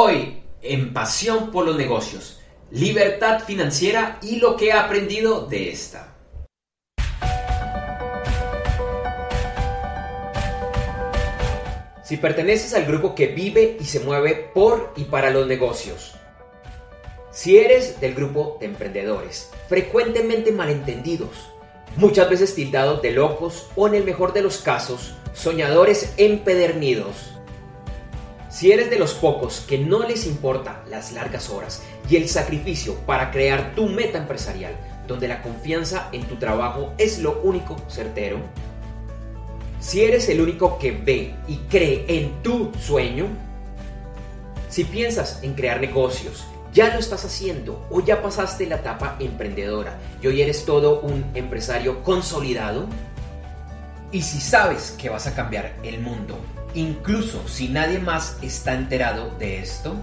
Hoy, en Pasión por los Negocios, libertad financiera y lo que he aprendido de esta. Si perteneces al grupo que vive y se mueve por y para los negocios, si eres del grupo de emprendedores, frecuentemente malentendidos, muchas veces tildados de locos o en el mejor de los casos, soñadores empedernidos, si eres de los pocos que no les importa las largas horas y el sacrificio para crear tu meta empresarial, donde la confianza en tu trabajo es lo único certero, si eres el único que ve y cree en tu sueño, si piensas en crear negocios, ya lo estás haciendo o ya pasaste la etapa emprendedora y hoy eres todo un empresario consolidado, y si sabes que vas a cambiar el mundo incluso si nadie más está enterado de esto?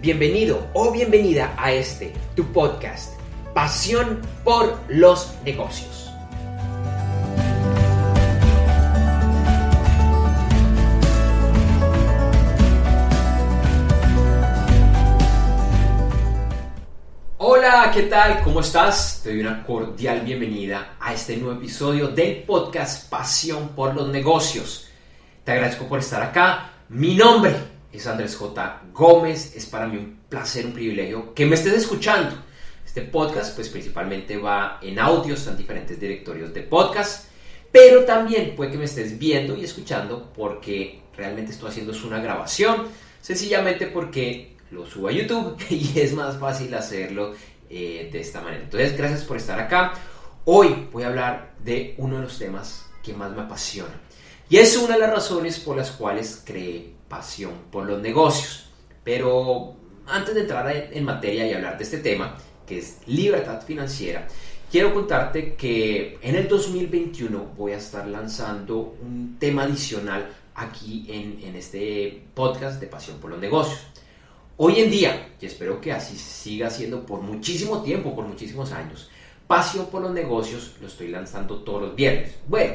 Bienvenido o bienvenida a este, tu podcast, Pasión por los negocios. Hola, ¿qué tal? ¿Cómo estás? Te doy una cordial bienvenida a este nuevo episodio del podcast Pasión por los negocios. Te agradezco por estar acá. Mi nombre es Andrés J. Gómez. Es para mí un placer, un privilegio que me estés escuchando. Este podcast, pues principalmente va en audio, están diferentes directorios de podcast, pero también puede que me estés viendo y escuchando porque realmente estoy haciendo una grabación, sencillamente porque lo subo a YouTube y es más fácil hacerlo eh, de esta manera. Entonces, gracias por estar acá. Hoy voy a hablar de uno de los temas que más me apasiona y es una de las razones por las cuales creé pasión por los negocios. Pero antes de entrar en materia y hablar de este tema, que es libertad financiera, quiero contarte que en el 2021 voy a estar lanzando un tema adicional aquí en, en este podcast de Pasión por los Negocios. Hoy en día, y espero que así siga siendo por muchísimo tiempo, por muchísimos años, Pasión por los Negocios lo estoy lanzando todos los viernes. Bueno,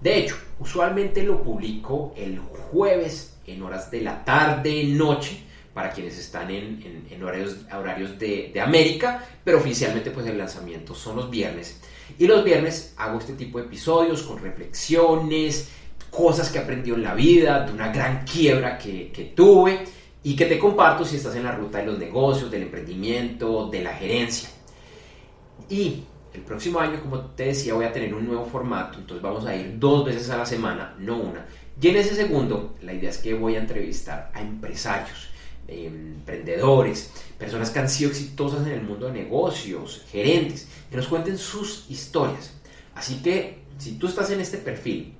de hecho, usualmente lo publico el jueves en horas de la tarde, noche, para quienes están en, horarios, horarios de, América, pero oficialmente pues el lanzamiento son los viernes. Y los viernes hago este tipo de episodios con reflexiones, cosas que aprendí en la vida, de una gran quiebra que, que tuve y que te comparto si estás en la ruta de los negocios, del emprendimiento, de la gerencia. Y el próximo año, como te decía, voy a tener un nuevo formato, entonces vamos a ir dos veces a la semana, no una. Y en ese segundo, la idea es que voy a entrevistar a empresarios, emprendedores, personas que han sido exitosas en el mundo de negocios, gerentes, que nos cuenten sus historias. Así que, si tú estás en este perfil,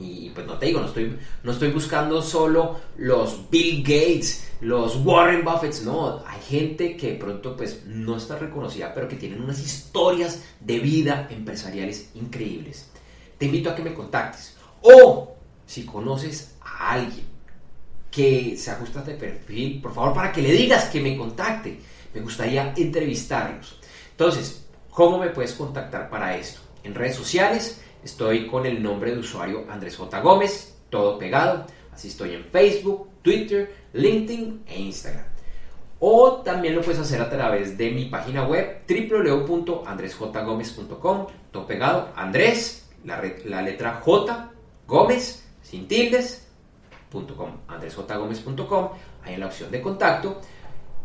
y pues no te digo, no estoy, no estoy buscando solo los Bill Gates, los Warren Buffett, no, hay gente que de pronto pues no está reconocida, pero que tienen unas historias de vida empresariales increíbles. Te invito a que me contactes. O si conoces a alguien que se ajusta a este perfil, por favor, para que le digas que me contacte. Me gustaría entrevistarlos. Entonces, ¿cómo me puedes contactar para esto? En redes sociales Estoy con el nombre de usuario Andrés J. Gómez, todo pegado. Así estoy en Facebook, Twitter, LinkedIn e Instagram. O también lo puedes hacer a través de mi página web www.andresjgomez.com, todo pegado, Andrés, la, la letra J, Gómez, sin tildes, andresjgomez.com, ahí en la opción de contacto.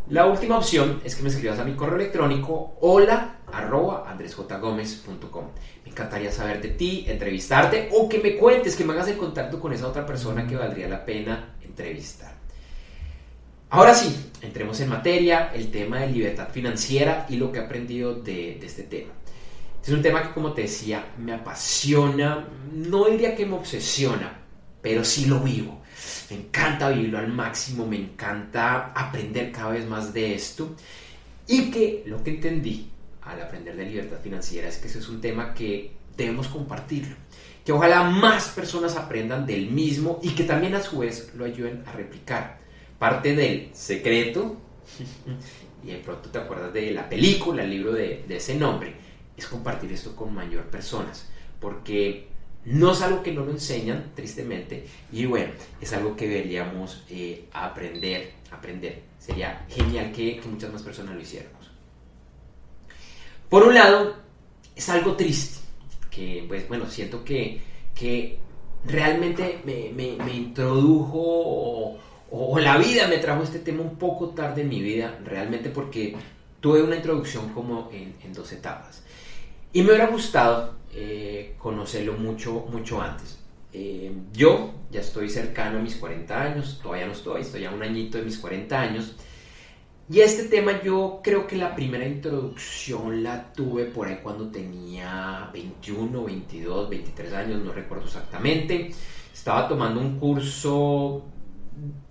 La última opción es que me escribas a mi correo electrónico hola. Me encantaría saber de ti, entrevistarte o que me cuentes, que me hagas el contacto con esa otra persona que valdría la pena entrevistar. Ahora sí, entremos en materia, el tema de libertad financiera y lo que he aprendido de, de este tema. Es un tema que, como te decía, me apasiona, no diría que me obsesiona, pero sí lo vivo. Me encanta vivirlo al máximo, me encanta aprender cada vez más de esto. Y que lo que entendí al aprender de libertad financiera es que ese es un tema que debemos compartirlo. Que ojalá más personas aprendan del mismo y que también a su vez lo ayuden a replicar. Parte del secreto, y de pronto te acuerdas de la película, el libro de, de ese nombre, es compartir esto con mayor personas. Porque No es algo que no lo enseñan, tristemente, y bueno, es algo que deberíamos eh, aprender, aprender. Sería genial que, muchas más personas lo hiciéramos. Por un lado, es algo triste, que pues bueno, siento que, que realmente me, introdujo o, la vida me trajo este tema un poco tarde en mi vida, realmente porque tuve una introducción como en, dos etapas. Y me hubiera gustado eh, conocerlo mucho, mucho antes. Eh, yo ya estoy cercano a mis 40 años, todavía no estoy, estoy a un añito de mis 40 años. Y este tema yo creo que la primera introducción la tuve por ahí cuando tenía 21, 22, 23 años, no recuerdo exactamente. Estaba tomando un curso,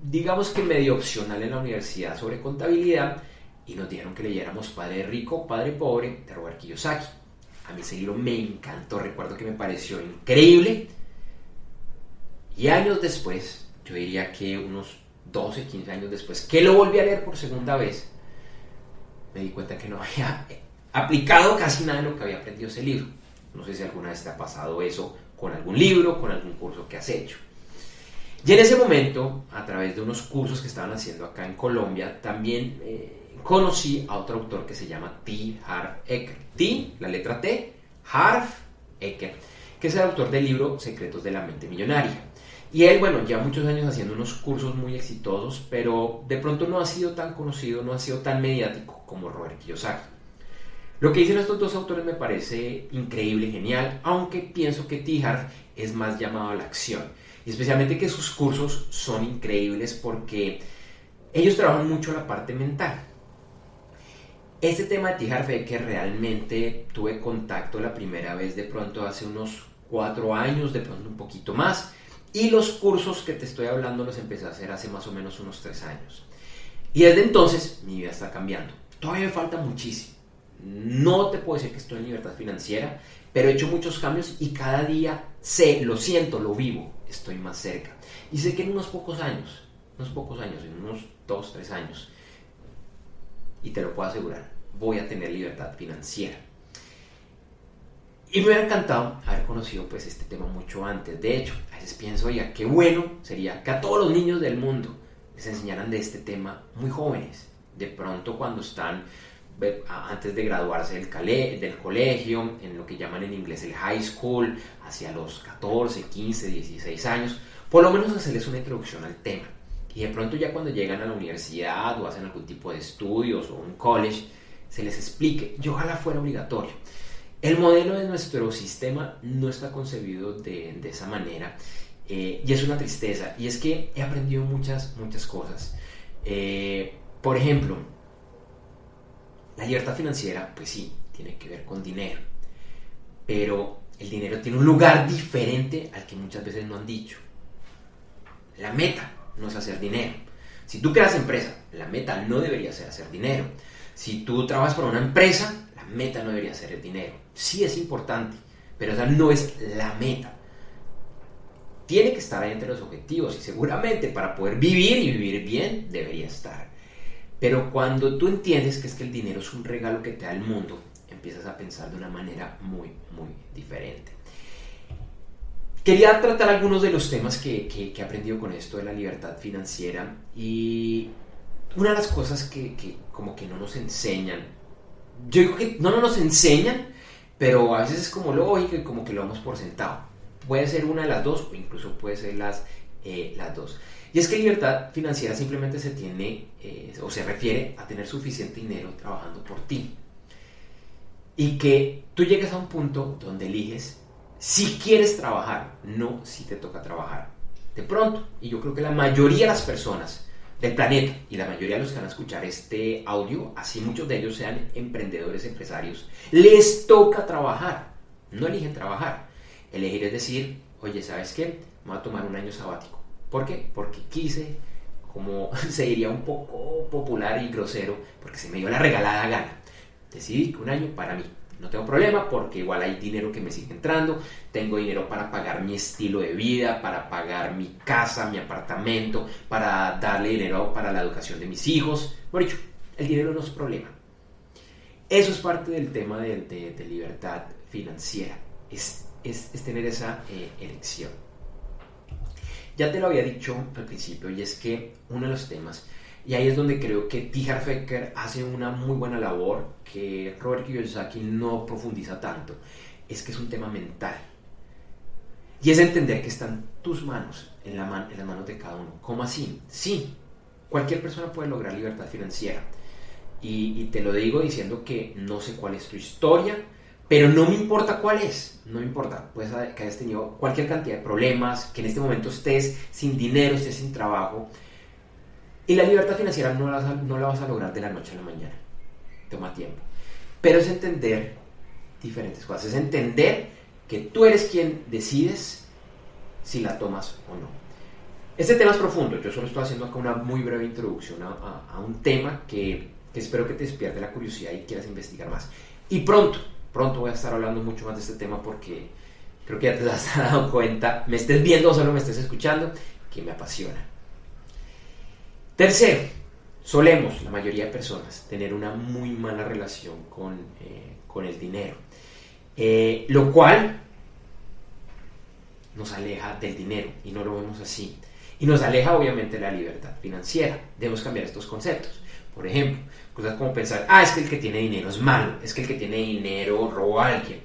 digamos que medio opcional en la universidad sobre contabilidad y nos dijeron que leyéramos Padre Rico, Padre Pobre de Robert Kiyosaki. A mí ese libro me encantó, recuerdo que me pareció increíble. Y años después, yo diría que unos 12, 15 años después, que lo volví a leer por segunda vez, me di cuenta que no había aplicado casi nada de lo que había aprendido ese libro. No sé si alguna vez te ha pasado eso con algún libro, con algún curso que has hecho. Y en ese momento, a través de unos cursos que estaban haciendo acá en Colombia, también eh, conocí a otro autor que se llama T. Harv Eker. T, la letra T, Harv Eker, que es el autor del libro Secretos de la Mente Millonaria. Y él, bueno, ya muchos años haciendo unos cursos muy exitosos, pero de pronto no ha sido tan conocido, no ha sido tan mediático como Robert Kiyosaki. Lo que dicen estos dos autores me parece increíble, genial, aunque pienso que Tihar es más llamado a la acción. Y especialmente que sus cursos son increíbles porque ellos trabajan mucho la parte mental. Este tema de Tihar fue que realmente tuve contacto la primera vez de pronto hace unos cuatro años, de pronto un poquito más. Y los cursos que te estoy hablando los empecé a hacer hace más o menos unos tres años. Y desde entonces mi vida está cambiando. Todavía me falta muchísimo. No te puedo decir que estoy en libertad financiera, pero he hecho muchos cambios y cada día sé, lo siento, lo vivo, estoy más cerca. Y sé que en unos pocos años, unos pocos años, en unos dos, tres años, y te lo puedo asegurar, voy a tener libertad financiera. Y me hubiera encantado haber conocido pues este tema mucho antes. De hecho, a veces pienso, oiga, qué bueno sería que a todos los niños del mundo les enseñaran de este tema muy jóvenes. De pronto cuando están antes de graduarse del, del colegio, en lo que llaman en inglés el high school, hacia los 14, 15, 16 años, por lo menos hacerles una introducción al tema. Y de pronto ya cuando llegan a la universidad o hacen algún tipo de estudios o un college, se les explique, y ojalá fuera obligatorio el modelo de nuestro sistema no está concebido de, esa manera eh, y es una tristeza. Y es que he aprendido muchas, muchas cosas. Eh, por ejemplo, la libertad financiera, pues sí, tiene que ver con dinero. Pero el dinero tiene un lugar diferente al que muchas veces no han dicho. La meta no es hacer dinero. Si tú creas empresa, la meta no debería ser hacer dinero. Si tú trabajas para una empresa, meta no debería ser el dinero. Sí es importante, pero esa no es la meta. Tiene que estar ahí entre los objetivos y seguramente para poder vivir y vivir bien debería estar. Pero cuando tú entiendes que es que el dinero es un regalo que te da el mundo, empiezas a pensar de una manera muy, muy diferente. Quería tratar algunos de los temas que, he aprendido con esto de la libertad financiera y una de las cosas que, como que no nos enseñan yo digo que no, nos enseñan, pero a veces es como lógico y como que lo damos por sentado. Puede ser una de las dos o incluso puede ser las, eh, las dos. Y es que libertad financiera simplemente se tiene eh, o se refiere a tener suficiente dinero trabajando por ti. Y que tú llegues a un punto donde eliges si quieres trabajar, no si te toca trabajar. De pronto, y yo creo que la mayoría de las personas del planeta y la mayoría de los que van a escuchar este audio, así muchos de ellos sean emprendedores, empresarios, les toca trabajar, no eligen trabajar. Elegir es decir, oye, ¿sabes qué? Me voy a tomar un año sabático. ¿Por qué? Porque quise, como se diría un poco popular y grosero, porque se me dio la regalada gana. Decidí que un año para mí, no tengo problema porque igual hay dinero que me sigue entrando, tengo dinero para pagar mi estilo de vida, para pagar mi casa, mi apartamento, para darle dinero para la educación de mis hijos. Por dicho, el dinero no es problema. Eso es parte del tema de, libertad financiera. Es es, tener esa eh, elección. Ya te lo había dicho al principio y es que uno de los temas, y ahí es donde creo que T. Fecker hace una muy buena labor que Robert Kiyosaki no profundiza tanto, es que es un tema mental. Y es entender que están tus manos en, la en las manos de cada uno. ¿Cómo así? Sí, cualquier persona puede lograr libertad financiera. Y, y, te lo digo diciendo que no sé cuál es tu historia, pero no me importa cuál es, no me importa, puedes que hayas tenido cualquier cantidad de problemas, que en este momento estés sin dinero, estés sin trabajo. Y la libertad financiera no la, no la vas a lograr de la noche a la mañana, toma tiempo. Pero es entender diferentes cosas, es entender que tú eres quien decides si la tomas o no. Este tema es profundo, yo solo estoy haciendo acá una muy breve introducción a, a, un tema que, que espero que te despierte la curiosidad y quieras investigar más. Y pronto, Pronto voy a estar hablando mucho más de este tema porque creo que ya te has dado cuenta, me estés viendo o solo me estés escuchando, que me apasiona. Tercero, solemos, la mayoría de personas, tener una muy mala relación con, eh, con el dinero. Eh, lo cual nos aleja del dinero y no lo vemos así. Y nos aleja obviamente la libertad financiera. Debemos cambiar estos conceptos. Por ejemplo, cosas como pensar, ah, es que el que tiene dinero es malo, es que el que tiene dinero robó a alguien.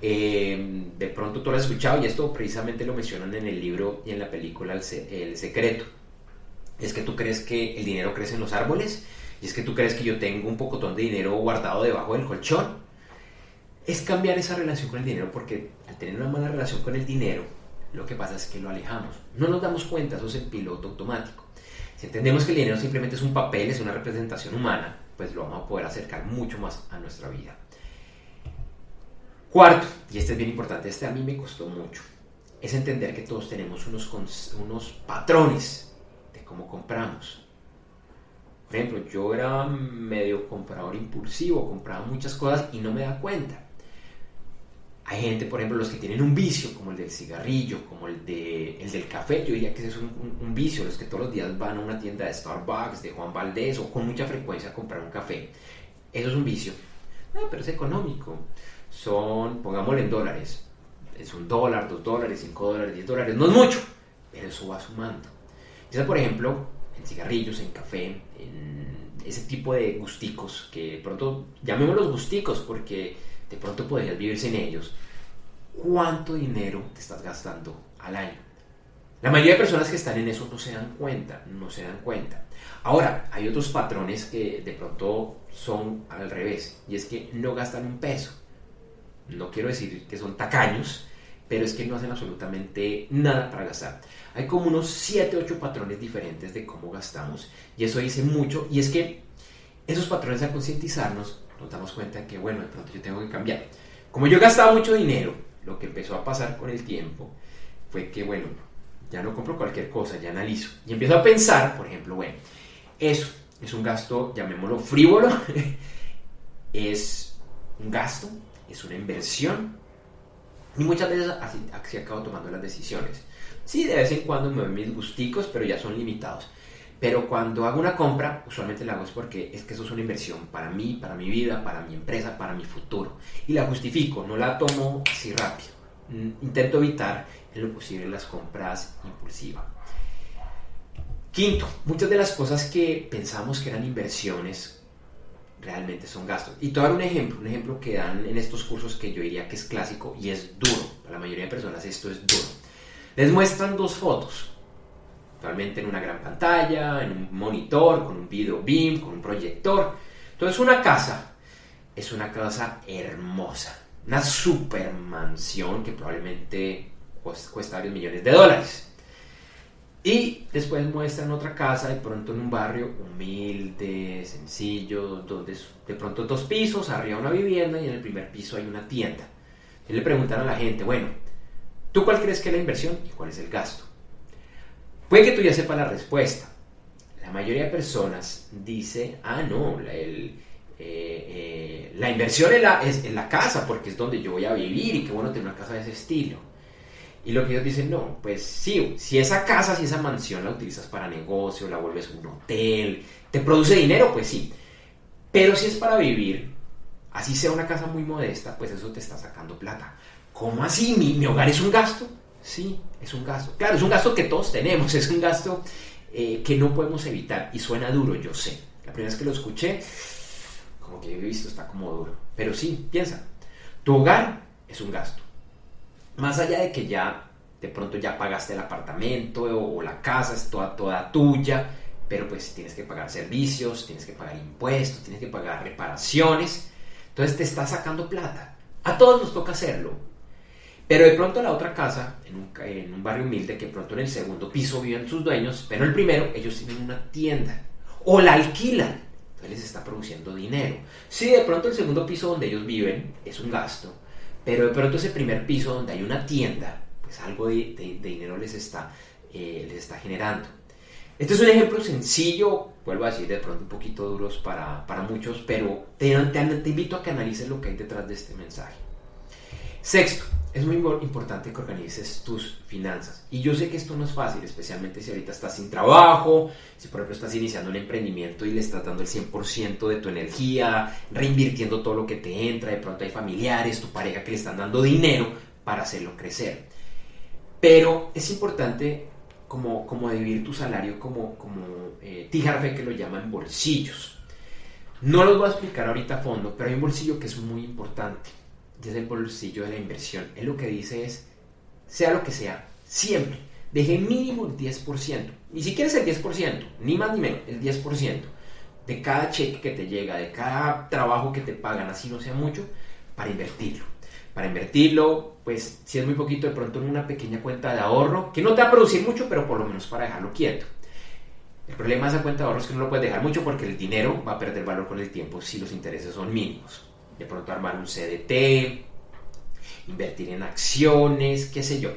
Eh, de pronto tú lo has escuchado y esto precisamente lo mencionan en el libro y en la película El, Secreto. Es que tú crees que el dinero crece en los árboles y es que tú crees que yo tengo un pocotón de dinero guardado debajo del colchón. Es cambiar esa relación con el dinero porque al tener una mala relación con el dinero, lo que pasa es que lo alejamos. No nos damos cuenta, eso es el piloto automático. Si entendemos que el dinero simplemente es un papel, es una representación humana, pues lo vamos a poder acercar mucho más a nuestra vida. Cuarto, y este es bien importante, este a mí me costó mucho, es entender que todos tenemos unos, unos patrones cómo compramos. Por ejemplo, yo era medio comprador impulsivo, compraba muchas cosas y no me da cuenta. Hay gente, por ejemplo, los que tienen un vicio, como el del cigarrillo, como el, de, el del café, yo diría que ese es un, vicio, los que todos los días van a una tienda de Starbucks, de Juan Valdés o con mucha frecuencia a comprar un café. Eso es un vicio. Ah, pero es económico. Son, pongámosle en dólares, es un dólar, dos dólares, cinco dólares, diez dólares, no es mucho, pero eso va sumando. Ya por ejemplo, en cigarrillos, en café, en ese tipo de gusticos, que de pronto, llamémoslos gusticos porque de pronto podrías vivir sin ellos, ¿cuánto dinero te estás gastando al año? La mayoría de personas que están en eso no se dan cuenta, no se dan cuenta. Ahora, hay otros patrones que de pronto son al revés, y es que no gastan un peso. No quiero decir que son tacaños, pero es que no hacen absolutamente nada para gastar. Hay como unos 7, 8 patrones diferentes de cómo gastamos, y eso dice mucho, y es que esos patrones a concientizarnos nos damos cuenta que, bueno, de pronto yo tengo que cambiar. Como yo gastaba mucho dinero, lo que empezó a pasar con el tiempo fue que, bueno, ya no compro cualquier cosa, ya analizo. Y empiezo a pensar, por ejemplo, bueno, eso es un gasto, llamémoslo frívolo, es un gasto, es una inversión. Y muchas veces así, acabo tomando las decisiones. Sí, de vez en cuando me doy mis gusticos, pero ya son limitados. Pero cuando hago una compra, usualmente la hago es porque es que eso es una inversión para mí, para mi vida, para mi empresa, para mi futuro. Y la justifico, no la tomo así rápido. Mm, intento evitar en lo posible las compras impulsivas. Quinto, muchas de las cosas que pensamos que eran inversiones realmente son gastos. Y te voy a dar un ejemplo, un ejemplo que dan en estos cursos que yo diría que es clásico y es duro. Para la mayoría de personas esto es duro. Les muestran dos fotos Realmente en una gran pantalla, en un monitor, con un video beam, con un proyector. Entonces una casa es una casa hermosa, una super mansión que probablemente cuesta varios millones de dólares. Y después muestran otra casa de pronto en un barrio humilde, sencillo, donde de pronto dos pisos, arriba una vivienda y en el primer piso hay una tienda. Y le preguntan a la gente, bueno, ¿tú cuál crees que es la inversión y cuál es el gasto? Puede que tú ya sepas la respuesta. La mayoría de personas dice, ah, no, la, eh, eh, inversión es en la casa porque es donde yo voy a vivir y qué bueno tener una casa de ese estilo. Y lo que ellos dicen, no, pues sí, si esa casa, si esa mansión la utilizas para negocio, la vuelves un hotel, te produce dinero, pues sí. Pero si es para vivir, así sea una casa muy modesta, pues eso te está sacando plata. ¿Cómo así? ¿Mi, hogar es un gasto? Sí, es un gasto. Claro, es un gasto que todos tenemos, es un gasto eh, que no podemos evitar. Y suena duro, yo sé. La primera vez que lo escuché, como que he visto, está como duro. Pero sí, piensa, tu hogar es un gasto. Más allá de que ya de pronto ya pagaste el apartamento o, la casa es toda, toda tuya, pero pues tienes que pagar servicios, tienes que pagar impuestos, tienes que pagar reparaciones. Entonces te está sacando plata. A todos nos toca hacerlo. Pero de pronto la otra casa, en un, en un barrio humilde, que pronto en el segundo piso viven sus dueños, pero el primero ellos tienen una tienda o la alquilan. Entonces les está produciendo dinero. Sí, de pronto el segundo piso donde ellos viven es un gasto, pero de pronto ese primer piso donde hay una tienda, pues algo de, dinero les está, eh, les está generando. Este es un ejemplo sencillo, vuelvo a decir, de pronto un poquito duros para, muchos, pero te, te, invito a que analices lo que hay detrás de este mensaje. Sexto, es muy importante que organices tus finanzas. Y yo sé que esto no es fácil, especialmente si ahorita estás sin trabajo, si por ejemplo estás iniciando un emprendimiento y le estás dando el 100% de tu energía, reinvirtiendo todo lo que te entra, de pronto hay familiares, tu pareja que le están dando dinero para hacerlo crecer. Pero es importante como, como dividir tu salario como, como eh, que lo llaman bolsillos. No los voy a explicar ahorita a fondo, pero hay un bolsillo que es muy importante. Es el bolsillo de la inversión. Él lo que dice es, sea lo que sea, siempre, deje mínimo el 10%. Ni siquiera es el 10%, ni más ni menos, el 10% de cada cheque que te llega, de cada trabajo que te pagan, así no sea mucho, para invertirlo para invertirlo, pues si es muy poquito, de pronto en una pequeña cuenta de ahorro, que no te va a producir mucho, pero por lo menos para dejarlo quieto. El problema de esa cuenta de ahorro es que no lo puedes dejar mucho porque el dinero va a perder valor con el tiempo si los intereses son mínimos. De pronto armar un CDT, invertir en acciones, qué sé yo.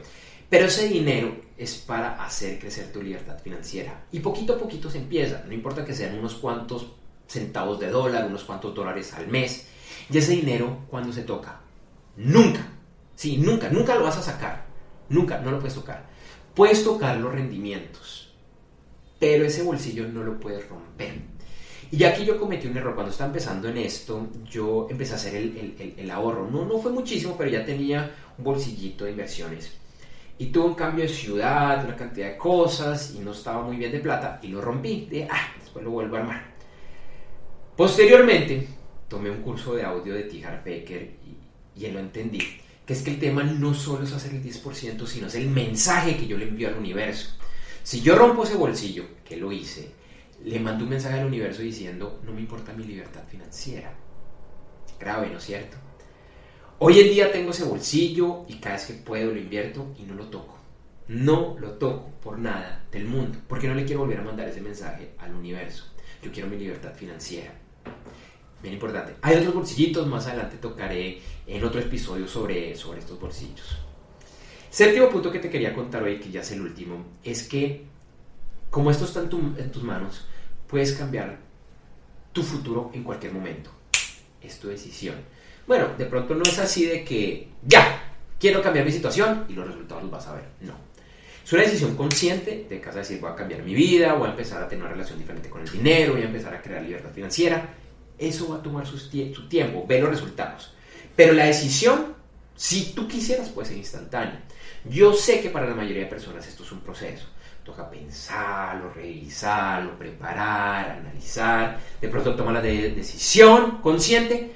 Pero ese dinero es para hacer crecer tu libertad financiera. Y poquito a poquito se empieza. No importa que sean unos cuantos centavos de dólar, unos cuantos dólares al mes. Y ese dinero, cuando se toca? Nunca. Sí, nunca, nunca lo vas a sacar. Nunca, no lo puedes tocar. Puedes tocar los rendimientos, pero ese bolsillo no lo puedes romper. Y aquí yo cometí un error. Cuando estaba empezando en esto, yo empecé a hacer el, ahorro. No, no fue muchísimo, pero ya tenía un bolsillito de inversiones. Y tuve un cambio de ciudad, una cantidad de cosas, y no estaba muy bien de plata, y lo rompí. Ah, después lo vuelvo a armar. Posteriormente, tomé un curso de audio de Tijar Becker y lo entendí, que es que el tema no solo es hacer el 10%, sino es el mensaje que yo le envío al universo. Si yo rompo ese bolsillo, que lo hice, le mando un mensaje al universo diciendo, no me importa mi libertad financiera. Grave, ¿no es cierto? Hoy en día tengo ese bolsillo y cada vez que puedo lo invierto y no lo toco. No lo toco por nada del mundo, porque no le quiero volver a mandar ese mensaje al universo. Yo quiero mi libertad financiera bien importante. Hay otros bolsillitos, más adelante tocaré en otro episodio sobre, sobre estos bolsillos. Séptimo punto que te quería contar hoy, que ya es el último, es que como esto está en, tus manos, puedes cambiar tu futuro en cualquier momento. Es tu decisión. Bueno, de pronto no es así de que ya, quiero cambiar mi situación y los resultados los vas a ver. No. Es una decisión consciente de casa decir voy a cambiar mi vida, voy a empezar a tener una relación diferente con el dinero, voy a empezar a crear libertad financiera eso va a tomar su, tiempo, ve los resultados. Pero la decisión, si tú quisieras, puede ser instantánea. Yo sé que para la mayoría de personas esto es un proceso. Toca pensarlo, revisarlo, preparar, analizar. De pronto tomas la decisión consciente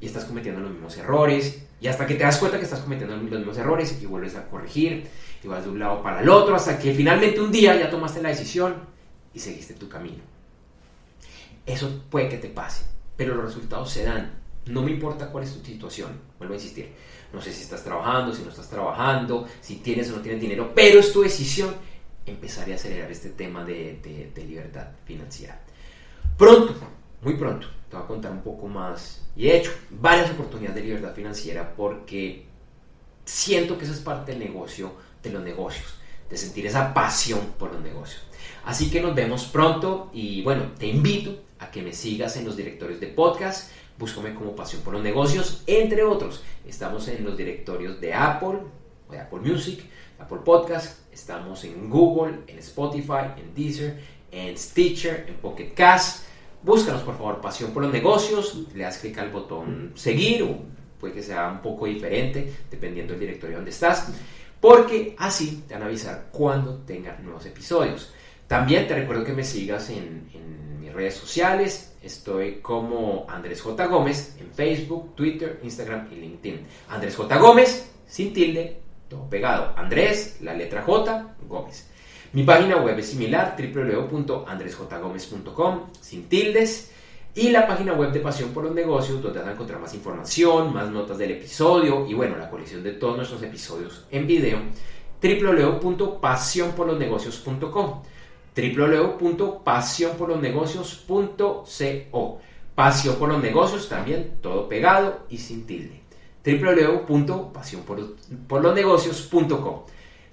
y estás cometiendo los mismos errores. Y hasta que te das cuenta que estás cometiendo los mismos errores y vuelves a corregir y vas de un lado para el otro hasta que finalmente un día ya tomaste la decisión y seguiste tu camino. Eso puede que te pase pero los resultados se dan. No me importa cuál es tu situación, vuelvo a insistir. No sé si estás trabajando, si no estás trabajando, si tienes o no tienes dinero, pero es tu decisión empezar a acelerar este tema de, libertad financiera. Pronto, muy pronto, te voy a contar un poco más. Y he hecho varias oportunidades de libertad financiera porque siento que eso es parte del negocio, de los negocios, de sentir esa pasión por los negocios. Así que nos vemos pronto y bueno, te invito a que me sigas en los directorios de podcast. Búscame como Pasión por los Negocios, entre otros. Estamos en los directorios de Apple, de Apple Music, Apple Podcast. Estamos en Google, en Spotify, en Deezer, en Stitcher, en Pocket Cast. Búscanos por favor Pasión por los Negocios. Le das clic al botón seguir o puede que sea un poco diferente dependiendo del directorio donde estás, porque así te van a avisar cuando tengan nuevos episodios. También te recuerdo que me sigas en, en mis redes sociales. Estoy como Andrés J. Gómez en Facebook, Twitter, Instagram y LinkedIn. Andrés J. Gómez, sin tilde, todo pegado. Andrés, la letra J, Gómez. Mi página web es similar, www.andresjgomez.com, sin tildes. Y la página web de Pasión por los Negocios, donde vas a encontrar más información, más notas del episodio y bueno, la colección de todos nuestros episodios en video, www.pasionporlosnegocios.com www.pasionporlosnegocios.co Pasión por los negocios también, todo pegado y sin tilde. www.pasionporlosnegocios.com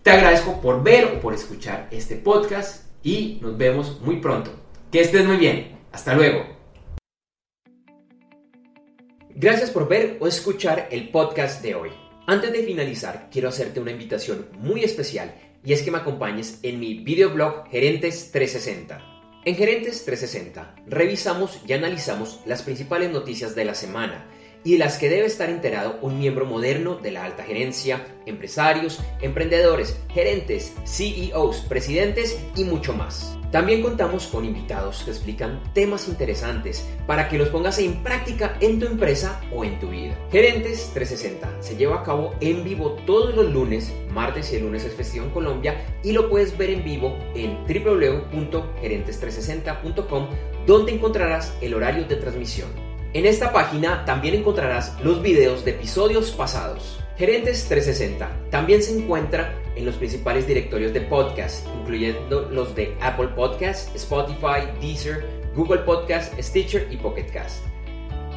Te agradezco por ver o por escuchar este podcast y nos vemos muy pronto. Que estés muy bien. Hasta luego. Gracias por ver o escuchar el podcast de hoy. Antes de finalizar, quiero hacerte una invitación muy especial y es que me acompañes en mi videoblog Gerentes 360. En Gerentes 360 revisamos y analizamos las principales noticias de la semana y de las que debe estar enterado un miembro moderno de la alta gerencia, empresarios, emprendedores, gerentes, CEOs, presidentes y mucho más. También contamos con invitados que explican temas interesantes para que los pongas en práctica en tu empresa o en tu vida. Gerentes 360 se lleva a cabo en vivo todos los lunes, martes y el lunes es festivo en Colombia y lo puedes ver en vivo en www.gerentes360.com donde encontrarás el horario de transmisión. En esta página también encontrarás los videos de episodios pasados. Gerentes 360 también se encuentra en los principales directorios de podcast, incluyendo los de Apple Podcast, Spotify, Deezer, Google Podcast, Stitcher y Pocket Cast.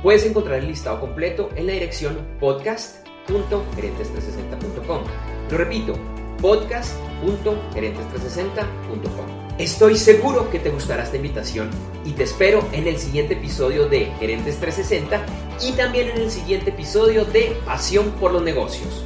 Puedes encontrar el listado completo en la dirección podcast.gerentes360.com. Lo repito, podcast.gerentes360.com. Estoy seguro que te gustará esta invitación y te espero en el siguiente episodio de Gerentes 360 y también en el siguiente episodio de Pasión por los Negocios.